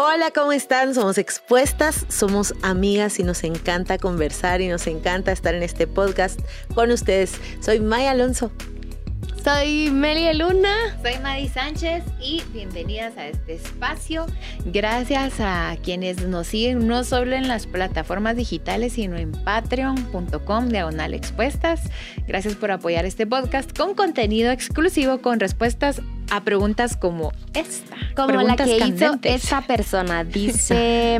Hola, ¿cómo están? Somos expuestas, somos amigas y nos encanta conversar y nos encanta estar en este podcast con ustedes. Soy Maya Alonso. Soy Melia Luna. Soy Madi Sánchez y bienvenidas a este espacio. Gracias a quienes nos siguen no solo en las plataformas digitales, sino en patreon.com diagonal expuestas. Gracias por apoyar este podcast con contenido exclusivo con respuestas a preguntas como esta. Como la que hizo esta persona. Dice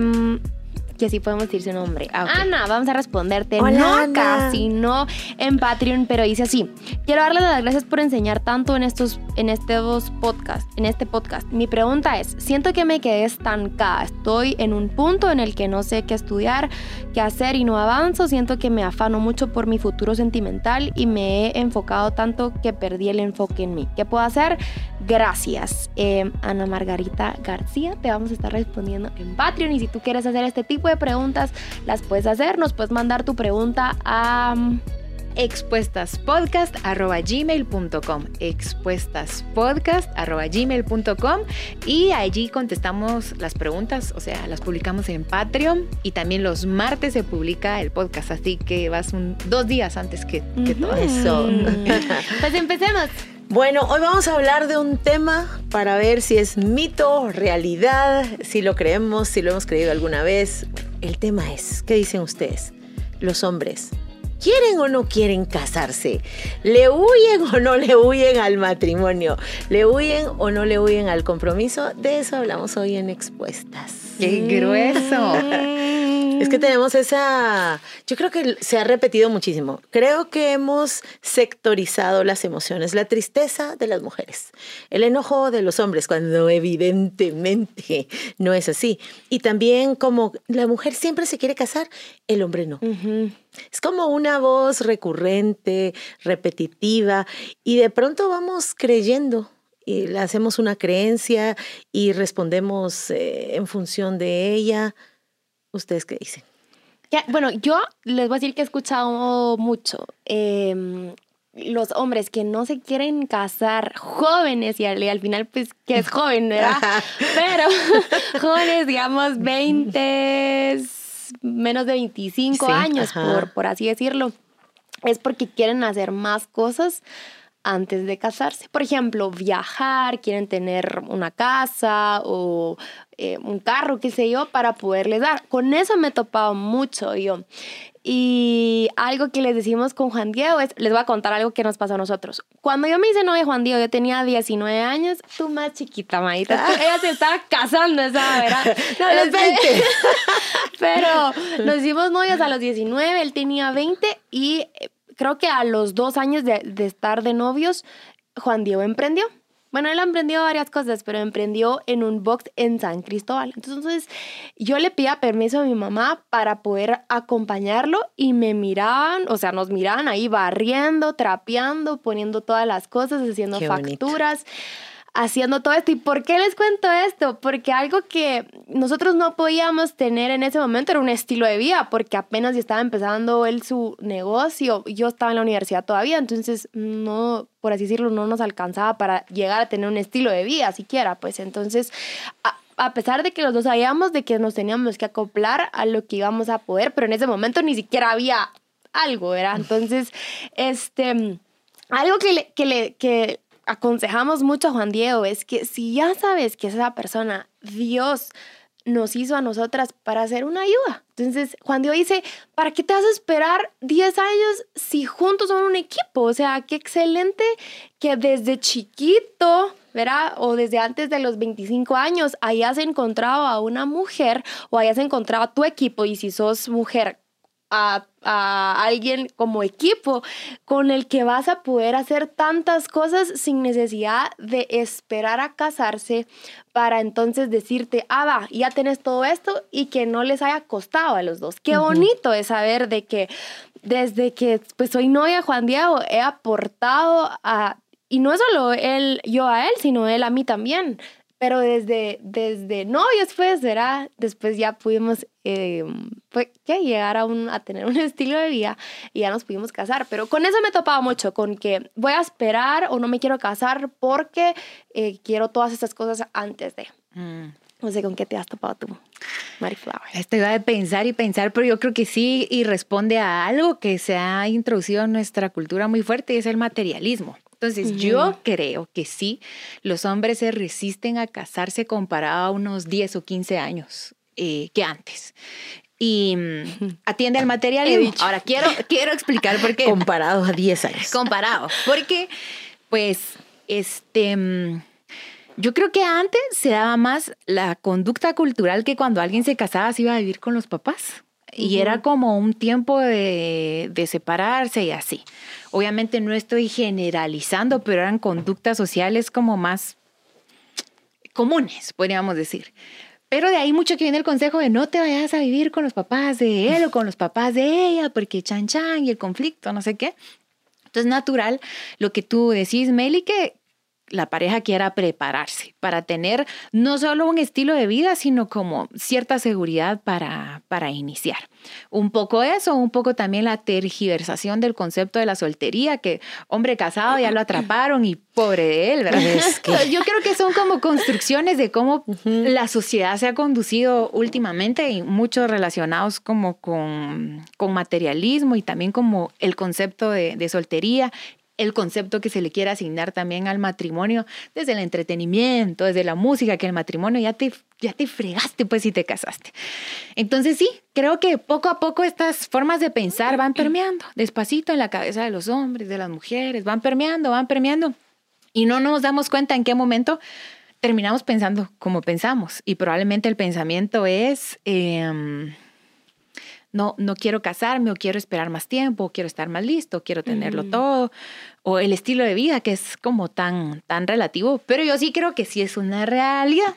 que sí podemos decir su nombre. Ah, Ana, vamos a responderte. no casi, no en Patreon, pero dice así. Quiero darle las gracias por enseñar tanto en estos, en estos podcasts, en este podcast. Mi pregunta es, siento que me quedé estancada. Estoy en un punto en el que no sé qué estudiar, qué hacer y no avanzo. Siento que me afano mucho por mi futuro sentimental y me he enfocado tanto que perdí el enfoque en mí. ¿Qué puedo hacer? Gracias. Eh, Ana Margarita García, te vamos a estar respondiendo en Patreon y si tú quieres hacer este tipo de preguntas, las puedes hacer. Nos puedes mandar tu pregunta a expuestaspodcast.gmail.com expuestaspodcast.gmail.com y allí contestamos las preguntas, o sea, las publicamos en Patreon y también los martes se publica el podcast, así que vas dos días antes que, todo eso. pues empecemos. Bueno, hoy vamos a hablar de un tema para ver si es mito, realidad, si lo creemos, si lo hemos creído alguna vez. El tema es, ¿qué dicen ustedes? Los hombres, ¿quieren o no quieren casarse? ¿Le huyen o no le huyen al matrimonio? ¿Le huyen o no le huyen al compromiso? De eso hablamos hoy en Expuestas. ¡Qué grueso! Es que tenemos esa, yo creo que se ha repetido muchísimo. Creo que hemos sectorizado las emociones, la tristeza de las mujeres, el enojo de los hombres, cuando evidentemente no es así. Y también como la mujer siempre se quiere casar, el hombre no. Es como una voz recurrente, repetitiva, y de pronto vamos creyendo y le hacemos una creencia y respondemos eh, en función de ella. ¿Ustedes qué dicen? bueno, yo les voy a decir que he escuchado mucho. Em, los hombres que no se quieren casar jóvenes y al, final pues que es joven, ¿verdad? Pero jóvenes, digamos, 20, menos de 25 años, por, por así decirlo, es porque quieren hacer más cosas antes de casarse. Por ejemplo, viajar, quieren tener una casa o eh, un carro, qué sé yo, para poderles dar. Con eso me he topado mucho yo. Y algo que les decimos con Juan Diego es, les voy a contar algo que nos pasó a nosotros. Cuando yo me hice novia Juan Diego, yo tenía 19 años, tú más chiquita, Maita. Ella se estaba casando esa, ¿verdad? No, los 20. Pero nos hicimos novios a los 19, él tenía 20 y eh, creo que a los dos años de, estar de novios, Juan Diego emprendió. Bueno, él emprendió varias cosas, pero emprendió en un box en San Cristóbal. Entonces, yo le pedía permiso a mi mamá para poder acompañarlo y me miraban, o sea, nos miraban ahí barriendo, trapeando, poniendo todas las cosas, haciendo facturas haciendo todo esto. ¿Y por qué les cuento esto? Porque algo que nosotros no podíamos tener en ese momento era un estilo de vida, porque apenas estaba empezando él su negocio, yo estaba en la universidad todavía, entonces no, por así decirlo, no nos alcanzaba para llegar a tener un estilo de vida siquiera, pues entonces... A, pesar de que los dos sabíamos de que nos teníamos que acoplar a lo que íbamos a poder, pero en ese momento ni siquiera había algo, ¿verdad? Entonces, este, algo que le, que le, que aconsejamos mucho a Juan Diego es que si ya sabes que esa persona, Dios, nos hizo a nosotras para hacer una ayuda. Entonces, Juan Diego dice, ¿para qué te vas a esperar 10 años si juntos son un equipo? O sea, qué excelente que desde chiquito, ¿verdad? O desde antes de los 25 años hayas encontrado a una mujer o hayas encontrado a tu equipo y si sos mujer a, alguien como equipo con el que vas a poder hacer tantas cosas sin necesidad de esperar a casarse para entonces decirte, ah, va, ya tenés todo esto y que no les haya costado a los dos. Qué bonito es saber de que desde que pues soy novia Juan Diego he aportado a y no solo él, yo a él, sino él a mí también. Pero desde, desde novios, pues, ¿verdad? Después ya pudimos eh, que llegar a, un, a tener un estilo de vida y ya nos pudimos casar. Pero con eso me topaba mucho, con que voy a esperar o no me quiero casar porque eh, quiero todas estas cosas antes de. Mm. No sé con qué te has topado tú, Flower. Esto iba de pensar y pensar, pero yo creo que sí y responde a algo que se ha introducido en nuestra cultura muy fuerte y es el materialismo. Entonces, yo creo que sí, los hombres se resisten a casarse comparado a unos 10 o 15 años eh, que antes. Y mm, atiende al materialismo. Ahora, quiero, quiero explicar por qué. Comparado a 10 años. Comparado. Porque, pues, este... Mm, yo creo que antes se daba más la conducta cultural que cuando alguien se casaba se iba a vivir con los papás. Y era como un tiempo de, de, separarse y así. Obviamente no estoy generalizando, pero eran conductas sociales como más comunes, podríamos decir. Pero de ahí mucho que viene el consejo de no te vayas a vivir con los papás de él o con los papás de ella, porque chan chan y el conflicto, no sé qué. Entonces, natural lo que tú decís, Meli, que, la pareja quiera prepararse para tener no solo un estilo de vida, sino como cierta seguridad para, para iniciar. Un poco eso, un poco también la tergiversación del concepto de la soltería, que hombre casado ya lo atraparon y pobre de él, ¿verdad? Yo creo que son como construcciones de cómo la sociedad se ha conducido últimamente y muchos relacionados como con, con materialismo y también como el concepto de, de soltería el concepto que se le quiere asignar también al matrimonio, desde el entretenimiento, desde la música, que el matrimonio ya te, ya te fregaste pues si te casaste. Entonces sí, creo que poco a poco estas formas de pensar van permeando, despacito en la cabeza de los hombres, de las mujeres, van permeando, van permeando. Y no nos damos cuenta en qué momento terminamos pensando como pensamos. Y probablemente el pensamiento es... Em, no, no quiero casarme o quiero esperar más tiempo, o quiero estar más listo, quiero tenerlo todo, o el estilo de vida que es como tan, tan relativo, pero yo sí creo que sí es una realidad.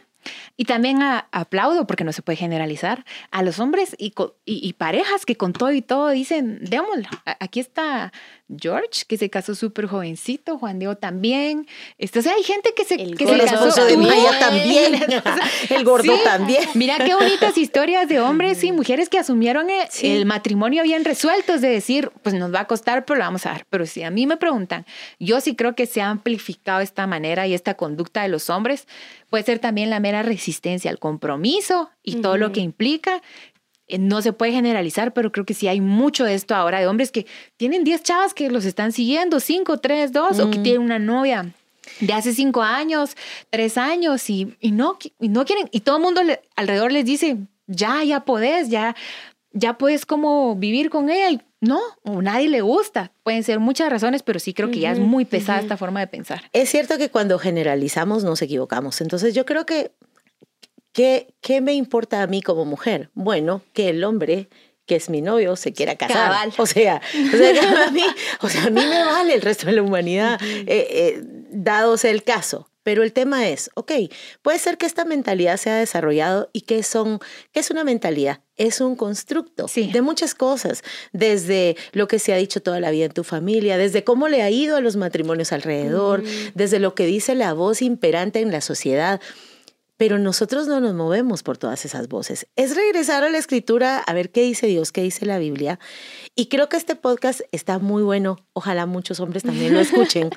Y también aplaudo, porque no se puede generalizar, a los hombres y, y, parejas que con todo y todo dicen, démoslo, aquí está George, que se casó súper jovencito, Juan Diego también. Este, o sea, hay gente que se, el que se casó. de Maya también. el gordo también. Mira qué bonitas historias de hombres y mujeres que asumieron el, matrimonio bien resueltos, de decir, pues nos va a costar, pero lo vamos a dar. Pero si a mí me preguntan, yo sí creo que se ha amplificado esta manera y esta conducta de los hombres. Puede ser también la mera resistencia al compromiso y todo lo que implica eh, no se puede generalizar, pero creo que sí hay mucho de esto ahora de hombres que tienen 10 chavas que los están siguiendo, 5, 3, 2, o que mm. tienen una novia de hace 5 años, 3 años y, y, no, y no quieren, y todo el mundo alrededor les dice, ya, ya podés, ya, ya puedes como vivir con ella y no, o nadie le gusta. Pueden ser muchas razones, pero sí creo que ya es muy pesada esta forma de pensar. Es cierto que cuando generalizamos nos equivocamos. Entonces yo creo que ¿Qué, ¿Qué me importa a mí como mujer? Bueno, que el hombre que es mi novio se quiera casar. O sea, o sea, a mí, o sea, a mí me vale el resto de la humanidad, eh, eh, dado sea el caso. Pero el tema es, ok, puede ser que esta mentalidad se ha desarrollado y que son, ¿qué es una mentalidad? Es un constructo de muchas cosas, desde lo que se ha dicho toda la vida en tu familia, desde cómo le ha ido a los matrimonios alrededor, desde lo que dice la voz imperante en la sociedad pero nosotros no nos movemos por todas esas voces. Es regresar a la escritura a ver qué dice Dios, qué dice la Biblia. Y creo que este podcast está muy bueno. Ojalá muchos hombres también lo escuchen,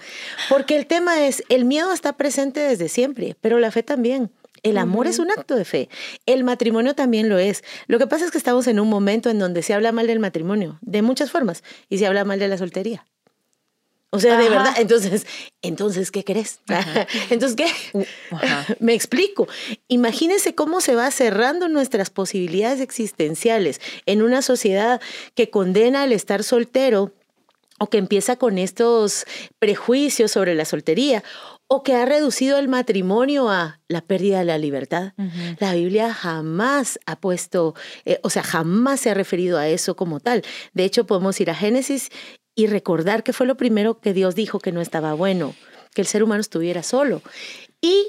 porque el tema es, el miedo está presente desde siempre, pero la fe también. El amor es un acto de fe. El matrimonio también lo es. Lo que pasa es que estamos en un momento en donde se habla mal del matrimonio, de muchas formas, y se habla mal de la soltería. O sea, de verdad, entonces, entonces, ¿qué crees? entonces, ¿qué? Me explico. Imagínense cómo se va cerrando nuestras posibilidades existenciales en una sociedad que condena al estar soltero o que empieza con estos prejuicios sobre la soltería o que ha reducido el matrimonio a la pérdida de la libertad. La Biblia jamás ha puesto, eh, o sea, jamás se ha referido a eso como tal. De hecho, podemos ir a Génesis y recordar que fue lo primero que Dios dijo que no estaba bueno, que el ser humano estuviera solo y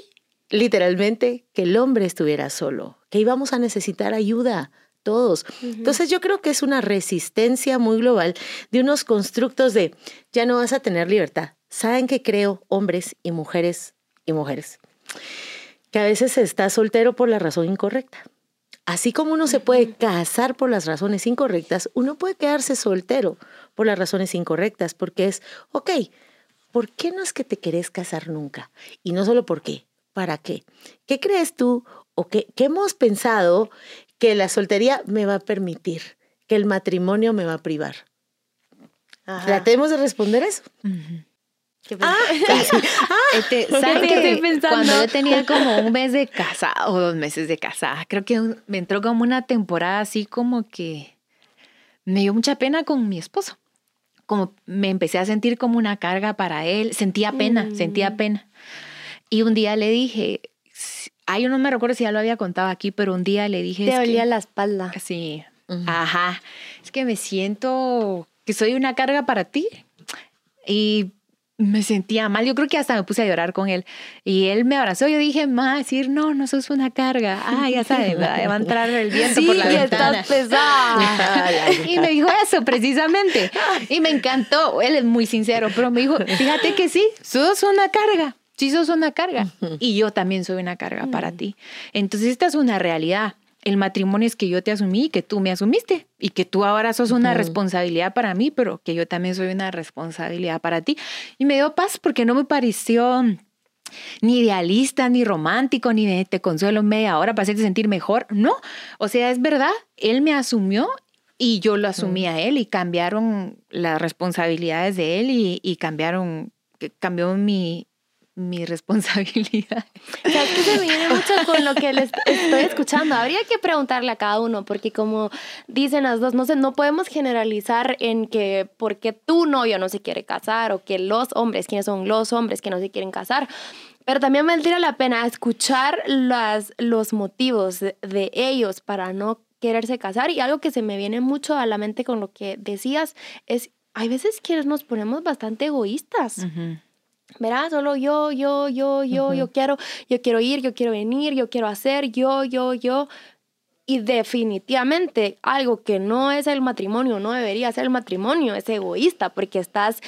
literalmente que el hombre estuviera solo, que íbamos a necesitar ayuda todos. Entonces yo creo que es una resistencia muy global de unos constructos de ya no vas a tener libertad. ¿Saben que creo hombres y mujeres y mujeres? Que a veces se está soltero por la razón incorrecta. Así como uno se puede casar por las razones incorrectas, uno puede quedarse soltero por las razones incorrectas, porque es, ok, ¿por qué no es que te querés casar nunca? Y no solo por qué, ¿para qué? ¿Qué crees tú o qué, qué hemos pensado que la soltería me va a permitir, que el matrimonio me va a privar? ¿Tratemos de responder eso? Ah, este, ¿sabe que cuando yo tenía como un mes de casa o dos meses de casa, creo que me entró como una temporada así como que me dio mucha pena con mi esposo. Como me empecé a sentir como una carga para él, sentía pena, sentía mm. pena. Y un día le dije, ay, yo no me recuerdo si ya lo había contado aquí, pero un día le dije... Te dolía la espalda. Sí, ajá. Es que me siento que soy una carga para ti. Y me sentía mal. Yo creo que hasta me puse a llorar con él. Y él me abrazó. Yo dije, ma, decir, no, no sos una carga. Ah, ya sabes, va a entrar el viento por la ventana. estás pesada. y me dijo eso precisamente. Y me encantó. Él es muy sincero, pero me dijo, fíjate que sí, sos una carga. Sí, sos una carga. Y yo también soy una carga para mm. ti. Entonces, esta es una realidad el matrimonio es que yo te asumí y que tú me asumiste y que tú ahora sos una responsabilidad para mí, pero que yo también soy una responsabilidad para ti. Y me dio paz porque no me pareció ni idealista, ni romántico, ni de te consuelo media hora para hacerte sentir mejor. No, o sea, es verdad, él me asumió y yo lo asumí a él y cambiaron las responsabilidades de él y, y cambiaron, cambió mi, mi responsabilidad. O sea, es que se viene mucho con lo que les estoy escuchando. Habría que preguntarle a cada uno, porque como dicen las dos, no sé, no podemos generalizar en que porque tu novio no se quiere casar o que los hombres, quiénes son los hombres que no se quieren casar. Pero también valdría la pena escuchar las, los motivos de, ellos para no quererse casar. Y algo que se me viene mucho a la mente con lo que decías es, hay veces que nos ponemos bastante egoístas. Verá, solo yo, yo, yo, yo, yo quiero, yo quiero ir, yo quiero venir, yo quiero hacer, yo, yo, yo. Y definitivamente algo que no es el matrimonio, no debería ser el matrimonio, es egoísta, porque estás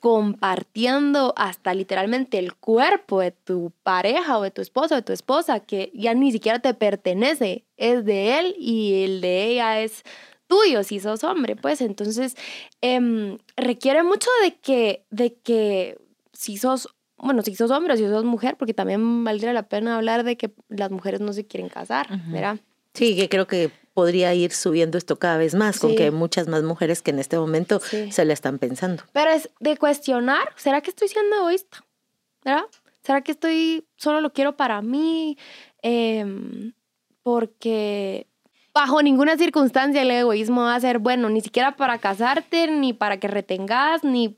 compartiendo hasta literalmente el cuerpo de tu pareja o de tu esposo o de tu esposa, que ya ni siquiera te pertenece, es de él y el de ella es tuyo si sos hombre, pues. Entonces em, requiere mucho de que, de que si sos, bueno, si sos hombre o si sos mujer, porque también valdría la pena hablar de que las mujeres no se quieren casar, ¿verdad? Sí, que creo que podría ir subiendo esto cada vez más, con que hay muchas más mujeres que en este momento se la están pensando. Pero es de cuestionar, ¿será que estoy siendo egoísta? ¿Verdad? ¿Será que estoy, solo lo quiero para mí? Em, porque bajo ninguna circunstancia el egoísmo va a ser bueno, ni siquiera para casarte, ni para que retengas, ni,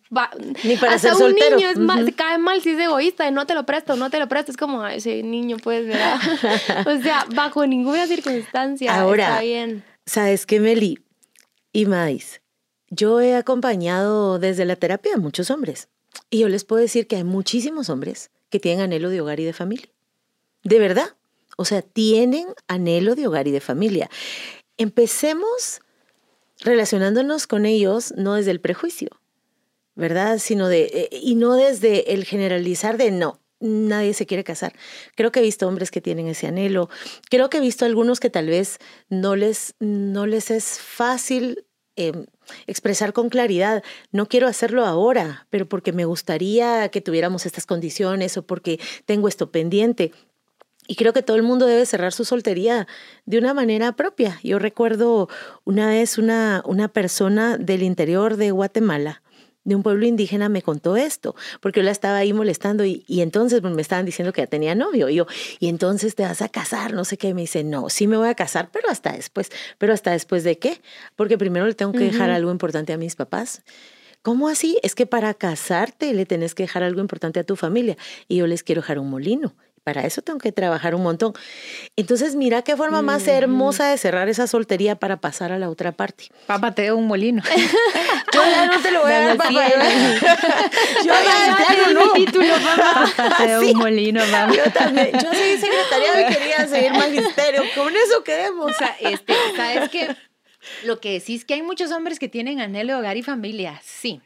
ni para ser un niño es cae mal si es egoísta y no te lo presto, no te lo presto, es como ese niño pues, ¿verdad? o sea, bajo ninguna circunstancia Ahora, está bien. ¿Sabes qué, Meli? Y más, yo he acompañado desde la terapia a muchos hombres y yo les puedo decir que hay muchísimos hombres que tienen anhelo de hogar y de familia. De verdad. O sea, tienen anhelo de hogar y de familia. Empecemos relacionándonos con ellos no desde el prejuicio, ¿verdad? Sino de, eh, y no desde el generalizar de no, nadie se quiere casar. Creo que he visto hombres que tienen ese anhelo. Creo que he visto algunos que tal vez no les, no les es fácil em, expresar con claridad, no quiero hacerlo ahora, pero porque me gustaría que tuviéramos estas condiciones o porque tengo esto pendiente. Y creo que todo el mundo debe cerrar su soltería de una manera propia. Yo recuerdo una vez una, una persona del interior de Guatemala, de un pueblo indígena, me contó esto, porque yo la estaba ahí molestando y, y entonces me estaban diciendo que ya tenía novio. Y yo, y entonces te vas a casar, no sé qué. me dice, no, sí me voy a casar, pero hasta después. ¿Pero hasta después de qué? Porque primero le tengo que dejar algo importante a mis papás. ¿Cómo así? Es que para casarte le tenés que dejar algo importante a tu familia. Y yo les quiero dejar un molino para eso tengo que trabajar un montón. Entonces, mira qué forma más hermosa de cerrar esa soltería para pasar a la otra parte. Papá, te un molino. Yo ya no te lo voy a dar, papá. Yo ya no. Mi título, papá. Te un molino, mamá. Yo también. Yo soy secretaria y quería seguir magisterio. Con eso queremos. O sea, este, ¿sabes qué? Lo que decís que hay muchos hombres que tienen anhelo de hogar y familia, sí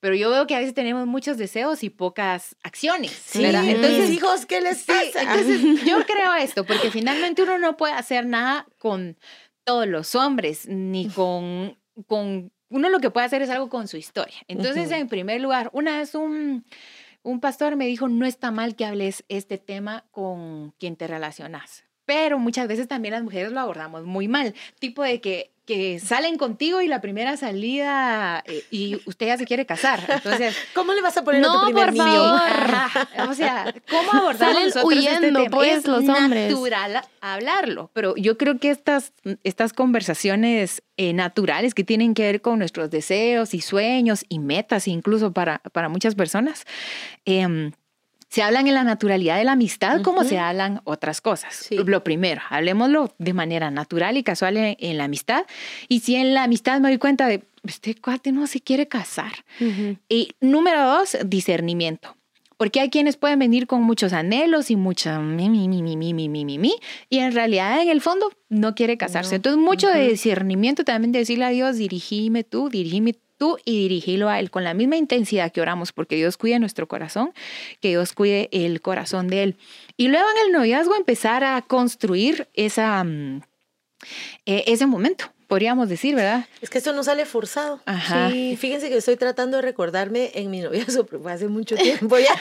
pero yo veo que a veces tenemos muchos deseos y pocas acciones. Sí. Entonces, hijos, ¿qué les pasa? entonces, yo creo esto, porque finalmente uno no puede hacer nada con todos los hombres, ni con, con uno lo que puede hacer es algo con su historia. Entonces, en primer lugar, una vez un, un pastor me dijo, no está mal que hables este tema con quien te relacionas pero muchas veces también las mujeres lo abordamos muy mal, tipo de que que salen contigo y la primera salida eh, y usted ya se quiere casar. Entonces, ¿cómo le vas a poner a tu primer por niño? favor. o sea, ¿cómo abordar Salen huyendo, pues, es los hombres. natural hablarlo, pero yo creo que estas, estas conversaciones eh, naturales que tienen que ver con nuestros deseos y sueños y metas incluso para, para muchas personas, em, se hablan en la naturalidad de la amistad como se hablan otras cosas. Sí. Lo primero, hablemoslo de manera natural y casual en, en la amistad. Y si en la amistad me doy cuenta de, este cuate no se quiere casar. Y número dos, discernimiento. Porque hay quienes pueden venir con muchos anhelos y mucha mi, mi, mi, mi, mi, mi, mi, mi, y en realidad en el fondo no quiere casarse. No. Entonces, mucho de discernimiento también de decirle a Dios, dirigime tú, dirigime tú y dirigilo a Él con la misma intensidad que oramos, porque Dios cuide nuestro corazón, que Dios cuide el corazón de Él. Y luego en el noviazgo empezar a construir esa, mm, eh, ese momento, podríamos decir, ¿verdad? Es que esto no sale forzado. Ajá. Y fíjense que estoy tratando de recordarme en mi noviazgo, fue hace mucho tiempo ya,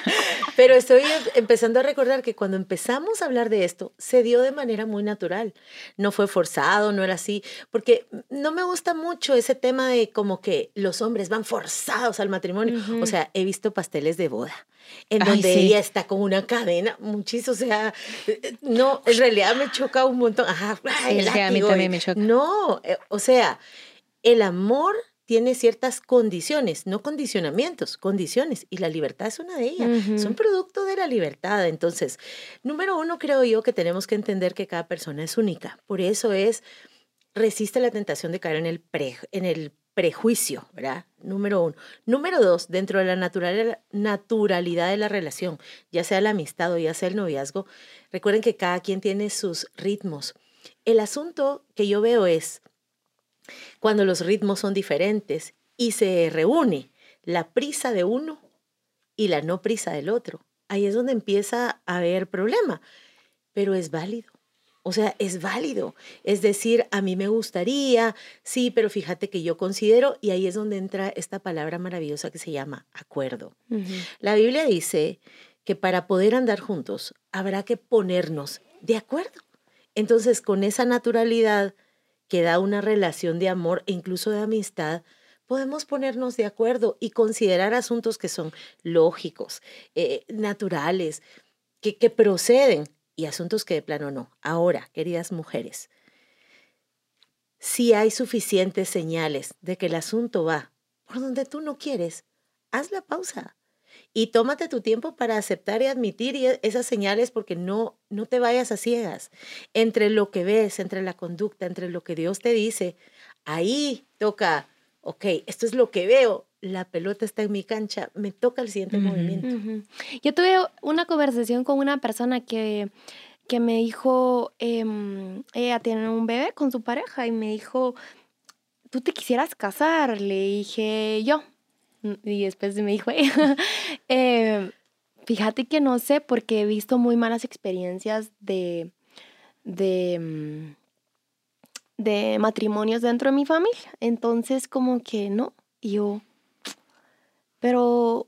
pero estoy empezando a recordar que cuando empezamos a hablar de esto, se dio de manera muy natural. No fue forzado, no era así, porque no me gusta mucho ese tema de como que los hombres van forzados al matrimonio. O sea, he visto pasteles de boda en Ay, donde sí. ella está con una cadena, muchísimo, o sea, no, en realidad me choca un montón. Ajá, ay, el Sí, a mí también me choca. No, eh, o sea, el amor tiene ciertas condiciones, no condicionamientos, condiciones, y la libertad es una de ellas. Un producto de la libertad. Entonces, número uno, creo yo que tenemos que entender que cada persona es única. Por eso es, resiste la tentación de caer en el, pre- en el prejuicio, ¿verdad? Número uno. Número dos, dentro de la natural- naturalidad de la relación, ya sea la amistad o ya sea el noviazgo, recuerden que cada quien tiene sus ritmos. El asunto que yo veo es cuando los ritmos son diferentes y se reúne la prisa de uno y la no prisa del otro. Ahí es donde empieza a haber problema, pero es válido. O sea, es válido. Es decir, a mí me gustaría, sí, pero fíjate que yo considero, y ahí es donde entra esta palabra maravillosa que se llama acuerdo. La Biblia dice que para poder andar juntos habrá que ponernos de acuerdo. Entonces, con esa naturalidad que da una relación de amor e incluso de amistad, podemos ponernos de acuerdo y considerar asuntos que son lógicos, eh, naturales, que, que proceden y asuntos que de plano no. Ahora, queridas mujeres, si hay suficientes señales de que el asunto va por donde tú no quieres, haz la pausa y tómate tu tiempo para aceptar y admitir y- esas señales porque no, no te vayas a ciegas. Entre lo que ves, entre la conducta, entre lo que Dios te dice, ahí toca, ok, esto es lo que veo, la pelota está en mi cancha, me toca el siguiente movimiento. Yo tuve una conversación con una persona que, que me dijo, em, ella tiene un bebé con su pareja y me dijo, ¿tú te quisieras casar? Le dije yo. Y después me dijo "Em, fíjate que no sé porque he visto muy malas experiencias de, de, mm, de matrimonios dentro de mi familia. Entonces como que no. Y yo, pero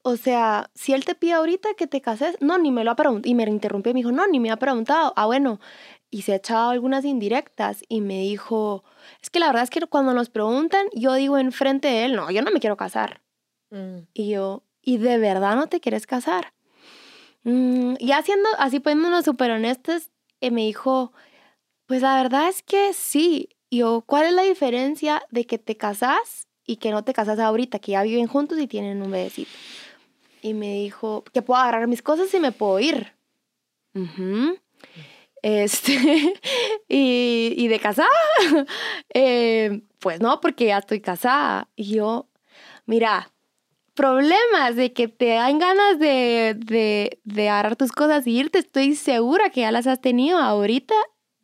o sea, si él te pide ahorita que te cases, no, ni me lo ha preguntado. Y me interrumpió y me dijo, no, ni me ha preguntado. Ah, bueno. Y se ha echado algunas indirectas y me dijo, es que la verdad es que cuando nos preguntan, yo digo enfrente de él, no, yo no me quiero casar. Mm, Y yo, ¿y de verdad no te quieres casar? Mm, y haciendo, así poniéndonos súper honestos, eh, me dijo, pues la verdad es que sí. Y yo, ¿cuál es la diferencia de que te casas y que no te casas ahorita, que ya viven juntos y tienen un bebecito? Y me dijo, que puedo agarrar mis cosas y me puedo ir. Ujú. Este, y, y de casada, eh, pues no, porque ya estoy casada. Y yo, mira, problemas de que te dan ganas de, de, de agarrar tus cosas y irte, estoy segura que ya las has tenido ahorita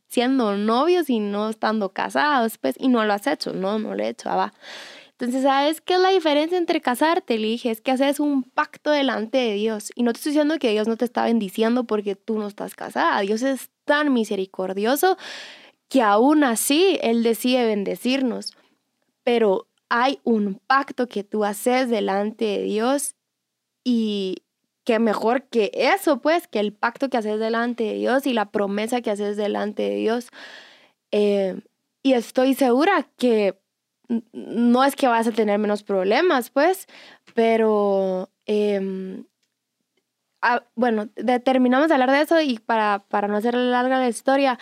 siendo novios y no estando casados, pues, y no lo has hecho, no, no lo he hecho, ah, va. Entonces, ¿sabes qué es la diferencia entre casarte? Le es que haces un pacto delante de Dios. Y no te estoy diciendo que Dios no te está bendiciendo porque tú no estás casada. Dios es tan misericordioso que aún así Él decide bendecirnos. Pero hay un pacto que tú haces delante de Dios y que mejor que eso, pues, que el pacto que haces delante de Dios y la promesa que haces delante de Dios. Eh, y estoy segura que no es que vas a tener menos problemas, pues, pero em, ah, bueno, terminamos de hablar de eso y para, para no hacer larga la historia,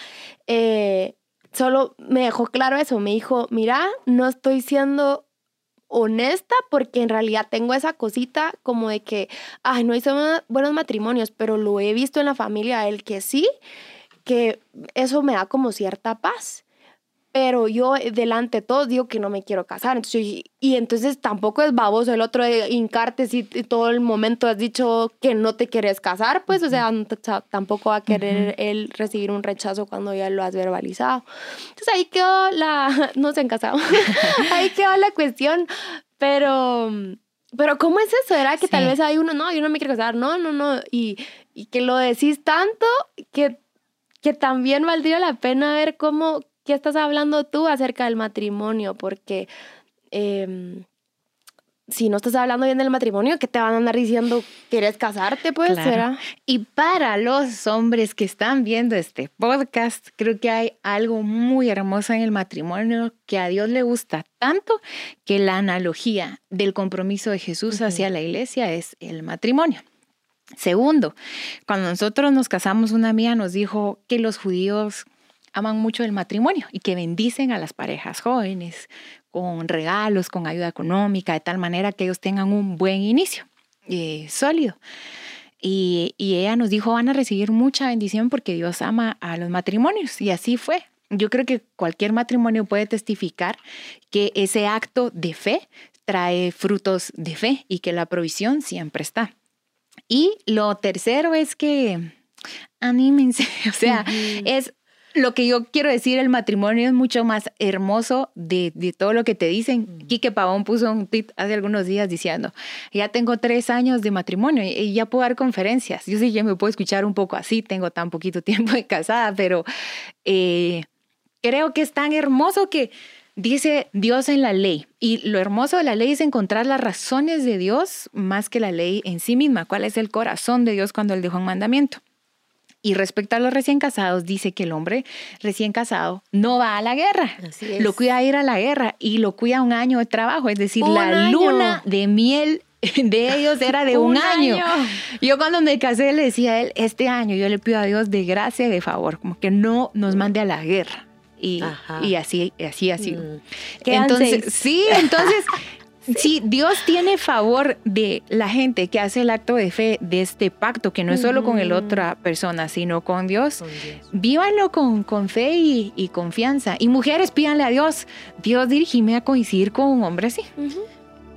eh, solo me dejó claro eso, me dijo, mira, no estoy siendo honesta porque en realidad tengo esa cosita como de que, ay, no hice buenos matrimonios, pero lo he visto en la familia de él que sí, que eso me da como cierta paz pero yo eh, delante de todos digo que no me quiero casar. Entonces, y, entonces tampoco es baboso el otro de hincarte si todo el momento has dicho que no te quieres casar, pues, o sea, tampoco va a querer él recibir un rechazo cuando ya lo has verbalizado. Entonces ahí quedó la, no se han casado, ahí quedó la cuestión, pero... Pero ¿cómo es eso? ¿Era que tal vez hay uno, no, yo no me quiero casar, no, no, no, y, y que lo decís tanto que, que también valdría la pena ver cómo, ¿qué estás hablando tú acerca del matrimonio? Porque em, si no estás hablando bien del matrimonio, ¿qué te van a andar diciendo? ¿Quieres casarte? Pues será. Y para los hombres que están viendo este podcast, creo que hay algo muy hermoso en el matrimonio que a Dios le gusta tanto que la analogía del compromiso de Jesús hacia la iglesia es el matrimonio. Segundo, cuando nosotros nos casamos, una amiga nos dijo que los judíos aman mucho el matrimonio y que bendicen a las parejas jóvenes con regalos, con ayuda económica, de tal manera que ellos tengan un buen inicio eh, sólido. Y, y ella nos dijo, van a recibir mucha bendición porque Dios ama a los matrimonios. Y así fue. Yo creo que cualquier matrimonio puede testificar que ese acto de fe trae frutos de fe y que la provisión siempre está. Y lo tercero es que anímense, o sea, es lo que yo quiero decir, el matrimonio es mucho más hermoso de, todo lo que te dicen. Mm. Quique Pavón puso un tweet hace algunos días diciendo, ya tengo tres años de matrimonio y ya puedo dar conferencias. Yo sí, ya me puedo escuchar un poco así, tengo tan poquito tiempo de casada, pero eh, creo que es tan hermoso que dice Dios en la ley. Y lo hermoso de la ley es encontrar las razones de Dios más que la ley en sí misma. ¿Cuál es el corazón de Dios cuando Él dejó un mandamiento? Y respecto a los recién casados, dice que el hombre recién casado no va a la guerra. Lo cuida ir a la guerra y lo cuida un año de trabajo. Es decir, la luna de miel de ellos era de un, año. Yo cuando me casé le decía a él, este año yo le pido a Dios de gracia y de favor, como que no nos mande a la guerra. Y, y así, así, así. Mm. Entonces, sí, entonces Sí, Dios tiene favor de la gente que hace el acto de fe de este pacto, que no es solo con el otra persona, sino con Dios. Vívanlo con, con fe y, confianza. Y mujeres, pídanle a Dios, Dios dirigime a coincidir con un hombre así.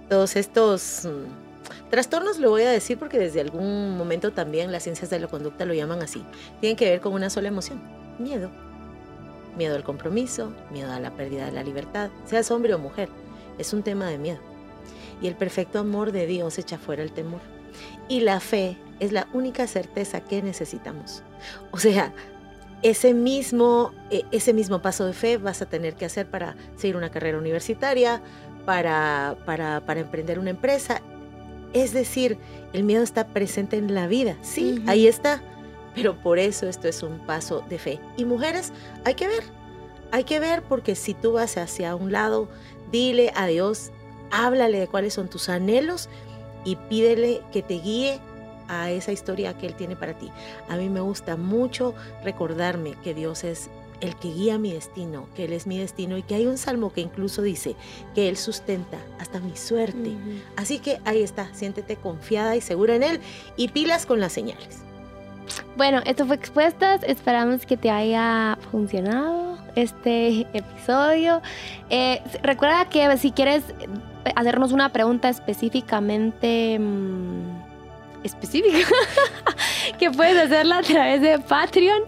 Todos estos mm, trastornos, lo voy a decir porque desde algún momento también las ciencias de la conducta lo llaman así, tienen que ver con una sola emoción, miedo. Miedo al compromiso, miedo a la pérdida de la libertad, seas hombre o mujer, es un tema de miedo y el perfecto amor de Dios echa fuera el temor. Y la fe es la única certeza que necesitamos. O sea, ese mismo, e, ese mismo paso de fe vas a tener que hacer para seguir una carrera universitaria, para, para, para emprender una empresa. Es decir, el miedo está presente en la vida. Sí, ahí está. Pero por eso esto es un paso de fe. Y mujeres, hay que ver. Hay que ver porque si tú vas hacia un lado, dile a Dios, háblale de cuáles son tus anhelos y pídele que te guíe a esa historia que Él tiene para ti. A mí me gusta mucho recordarme que Dios es el que guía mi destino, que Él es mi destino y que hay un salmo que incluso dice que Él sustenta hasta mi suerte. Así que ahí está, siéntete confiada y segura en Él y pilas con las señales. Bueno, esto fue Expuestas, esperamos que te haya funcionado este episodio. Eh, recuerda que si quieres hacernos una pregunta específicamente mm, específica que puedes hacerla a través de Patreon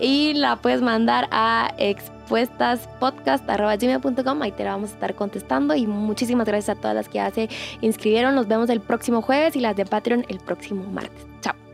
y la puedes mandar a expuestaspodcast.com ahí te la vamos a estar contestando y muchísimas gracias a todas las que ya se inscribieron. Nos vemos el próximo jueves y las de Patreon el próximo martes. Chao